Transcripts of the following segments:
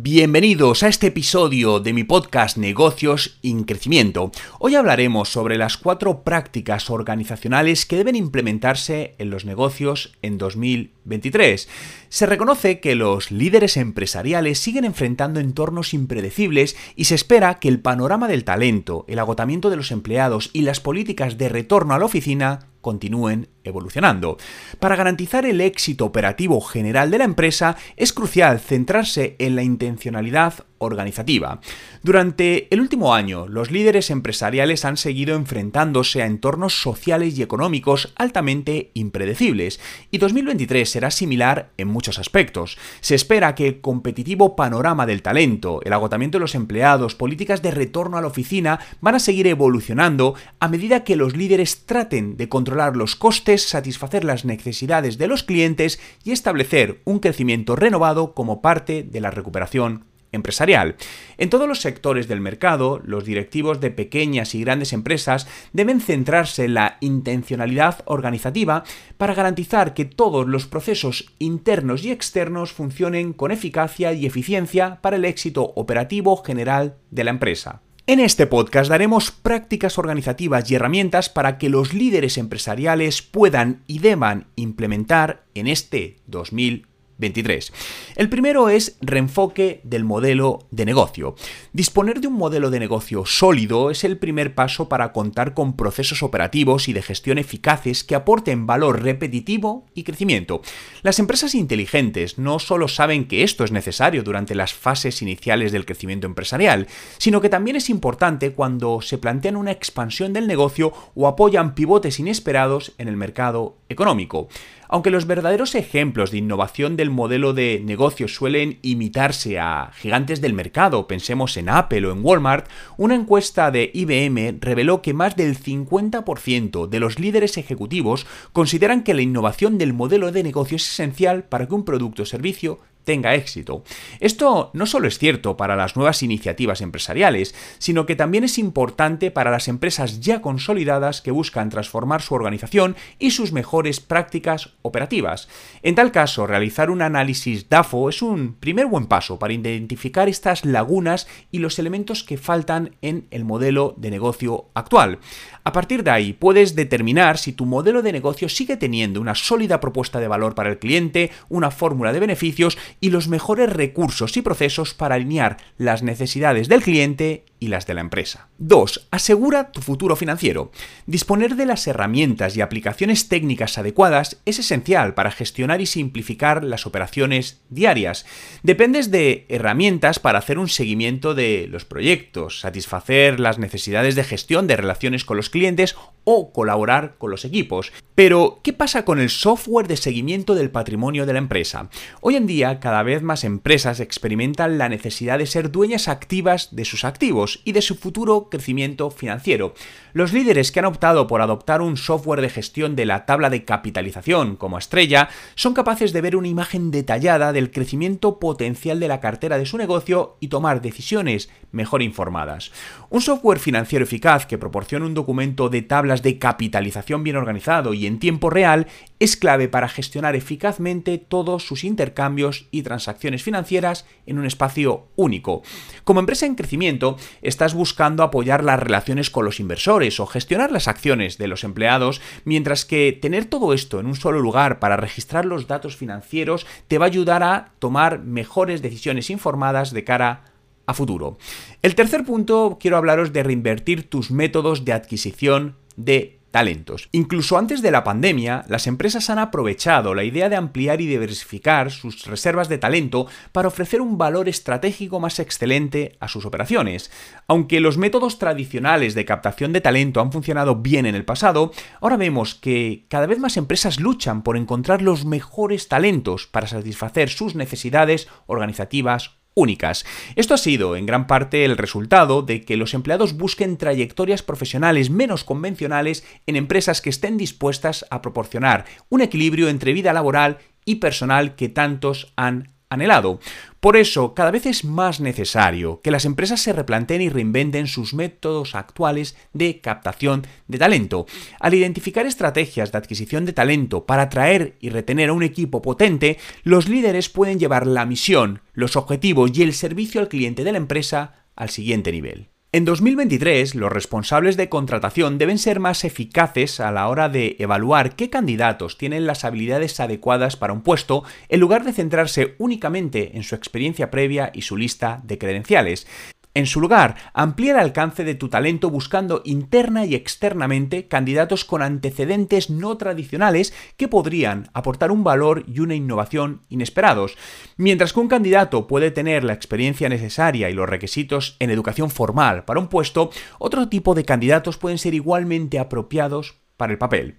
Bienvenidos a este episodio de mi podcast Negocios en Crecimiento. Hoy hablaremos sobre las cuatro prácticas organizacionales que deben implementarse en los negocios en 2023. Se reconoce que los líderes empresariales siguen enfrentando entornos impredecibles y se espera que el panorama del talento, el agotamiento de los empleados y las políticas de retorno a la oficina continúen evolucionando. Para garantizar el éxito operativo general de la empresa es crucial centrarse en la intencionalidad organizativa. Durante el último año, los líderes empresariales han seguido enfrentándose a entornos sociales y económicos altamente impredecibles, y 2023 será similar en muchos aspectos. Se espera que el competitivo panorama del talento, el agotamiento de los empleados, políticas de retorno a la oficina van a seguir evolucionando a medida que los líderes traten de controlar los costes, satisfacer las necesidades de los clientes y establecer un crecimiento renovado como parte de la recuperación empresarial. En todos los sectores del mercado, los directivos de pequeñas y grandes empresas deben centrarse en la intencionalidad organizativa para garantizar que todos los procesos internos y externos funcionen con eficacia y eficiencia para el éxito operativo general de la empresa. En este podcast daremos prácticas organizativas y herramientas para que los líderes empresariales puedan y deban implementar en este 2020 23. El primero es reenfoque del modelo de negocio. Disponer de un modelo de negocio sólido es el primer paso para contar con procesos operativos y de gestión eficaces que aporten valor repetitivo y crecimiento. Las empresas inteligentes no solo saben que esto es necesario durante las fases iniciales del crecimiento empresarial, sino que también es importante cuando se plantean una expansión del negocio o apoyan pivotes inesperados en el mercado económico. Aunque los verdaderos ejemplos de innovación del modelo de negocio suelen imitarse a gigantes del mercado, pensemos en Apple o en Walmart, una encuesta de IBM reveló que más del 50% de los líderes ejecutivos consideran que la innovación del modelo de negocio es esencial para que un producto o servicio tenga éxito. Esto no solo es cierto para las nuevas iniciativas empresariales, sino que también es importante para las empresas ya consolidadas que buscan transformar su organización y sus mejores prácticas operativas. En tal caso, realizar un análisis DAFO es un primer buen paso para identificar estas lagunas y los elementos que faltan en el modelo de negocio actual. A partir de ahí, puedes determinar si tu modelo de negocio sigue teniendo una sólida propuesta de valor para el cliente, una fórmula de beneficios y los mejores recursos y procesos para alinear las necesidades del cliente y las de la empresa. 2. Asegura tu futuro financiero. Disponer de las herramientas y aplicaciones técnicas adecuadas es esencial para gestionar y simplificar las operaciones diarias. Dependes de herramientas para hacer un seguimiento de los proyectos, satisfacer las necesidades de gestión de relaciones con los clientes o colaborar con los equipos. Pero, ¿qué pasa con el software de seguimiento del patrimonio de la empresa? Hoy en día, cada vez más empresas experimentan la necesidad de ser dueñas activas de sus activos y de su futuro crecimiento financiero. Los líderes que han optado por adoptar un software de gestión de la tabla de capitalización como estrella son capaces de ver una imagen detallada del crecimiento potencial de la cartera de su negocio y tomar decisiones mejor informadas. Un software financiero eficaz que proporciona un documento de tablas de capitalización bien organizado y en tiempo real es clave para gestionar eficazmente todos sus intercambios y transacciones financieras en un espacio único. Como empresa en crecimiento, estás buscando apoyar las relaciones con los inversores o gestionar las acciones de los empleados, mientras que tener todo esto en un solo lugar para registrar los datos financieros te va a ayudar a tomar mejores decisiones informadas de cara a futuro. El tercer punto, quiero hablaros de reinvertir tus métodos de adquisición de talentos. Incluso antes de la pandemia, las empresas han aprovechado la idea de ampliar y diversificar sus reservas de talento para ofrecer un valor estratégico más excelente a sus operaciones. Aunque los métodos tradicionales de captación de talento han funcionado bien en el pasado, ahora vemos que cada vez más empresas luchan por encontrar los mejores talentos para satisfacer sus necesidades organizativas únicas. Esto ha sido en gran parte el resultado de que los empleados busquen trayectorias profesionales menos convencionales en empresas que estén dispuestas a proporcionar un equilibrio entre vida laboral y personal que tantos han anhelado. Por eso, cada vez es más necesario que las empresas se replanteen y reinventen sus métodos actuales de captación de talento. Al identificar estrategias de adquisición de talento para atraer y retener a un equipo potente, los líderes pueden llevar la misión, los objetivos y el servicio al cliente de la empresa al siguiente nivel. En 2023, los responsables de contratación deben ser más eficaces a la hora de evaluar qué candidatos tienen las habilidades adecuadas para un puesto, en lugar de centrarse únicamente en su experiencia previa y su lista de credenciales. En su lugar, amplía el alcance de tu talento buscando interna y externamente candidatos con antecedentes no tradicionales que podrían aportar un valor y una innovación inesperados. Mientras que un candidato puede tener la experiencia necesaria y los requisitos en educación formal para un puesto, otro tipo de candidatos pueden ser igualmente apropiados para el papel.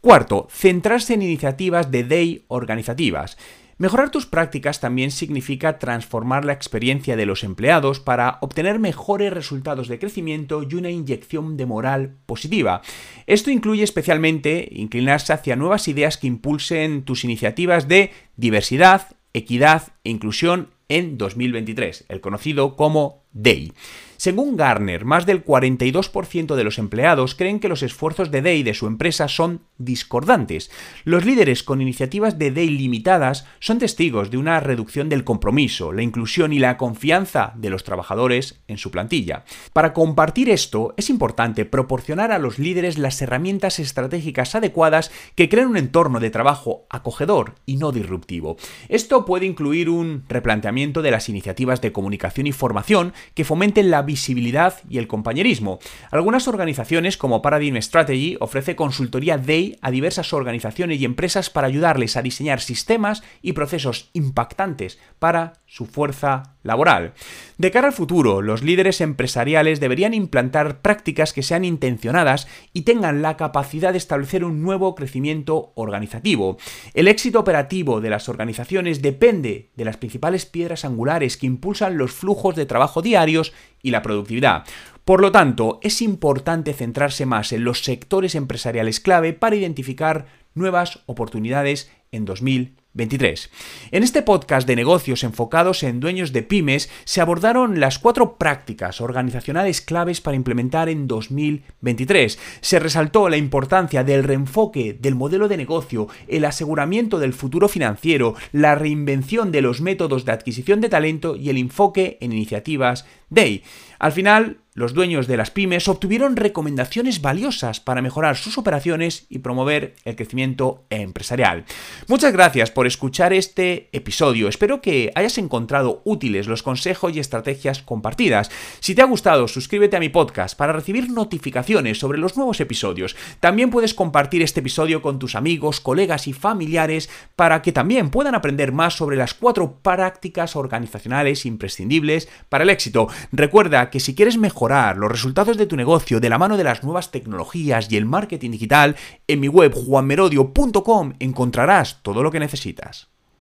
Cuarto, centrarse en iniciativas de DEI organizativas. Mejorar tus prácticas también significa transformar la experiencia de los empleados para obtener mejores resultados de crecimiento y una inyección de moral positiva. Esto incluye especialmente inclinarse hacia nuevas ideas que impulsen tus iniciativas de diversidad, equidad e inclusión en 2023, el conocido como DEI. Según Garner, más del 42% de los empleados creen que los esfuerzos de DEI de su empresa son discordantes. Los líderes con iniciativas de DEI limitadas son testigos de una reducción del compromiso, la inclusión y la confianza de los trabajadores en su plantilla. Para compartir esto, es importante proporcionar a los líderes las herramientas estratégicas adecuadas que creen un entorno de trabajo acogedor y no disruptivo. Esto puede incluir un replanteamiento de las iniciativas de comunicación y formación que fomenten la visibilidad y el compañerismo. Algunas organizaciones como Paradigm Strategy ofrece consultoría DEI a diversas organizaciones y empresas para ayudarles a diseñar sistemas y procesos impactantes para su fuerza laboral. De cara al futuro, los líderes empresariales deberían implantar prácticas que sean intencionadas y tengan la capacidad de establecer un nuevo crecimiento organizativo. El éxito operativo de las organizaciones depende de las principales piedras angulares que impulsan los flujos de trabajo diarios y la productividad. Por lo tanto, es importante centrarse más en los sectores empresariales clave para identificar nuevas oportunidades en 2023. En este podcast de negocios enfocados en dueños de pymes se abordaron las cuatro prácticas organizacionales claves para implementar en 2023. Se resaltó la importancia del reenfoque del modelo de negocio, el aseguramiento del futuro financiero, la reinvención de los métodos de adquisición de talento y el enfoque en iniciativas DEI. Al final, los dueños de las pymes obtuvieron recomendaciones valiosas para mejorar sus operaciones y promover el crecimiento empresarial. Muchas gracias por escuchar este episodio. Espero que hayas encontrado útiles los consejos y estrategias compartidas. Si te ha gustado, suscríbete a mi podcast para recibir notificaciones sobre los nuevos episodios. También puedes compartir este episodio con tus amigos, colegas y familiares para que también puedan aprender más sobre las cuatro prácticas organizacionales imprescindibles para el éxito. Recuerda que si quieres mejorar los resultados de tu negocio de la mano de las nuevas tecnologías y el marketing digital, en mi web juanmerodio.com encontrarás todo lo que necesitas.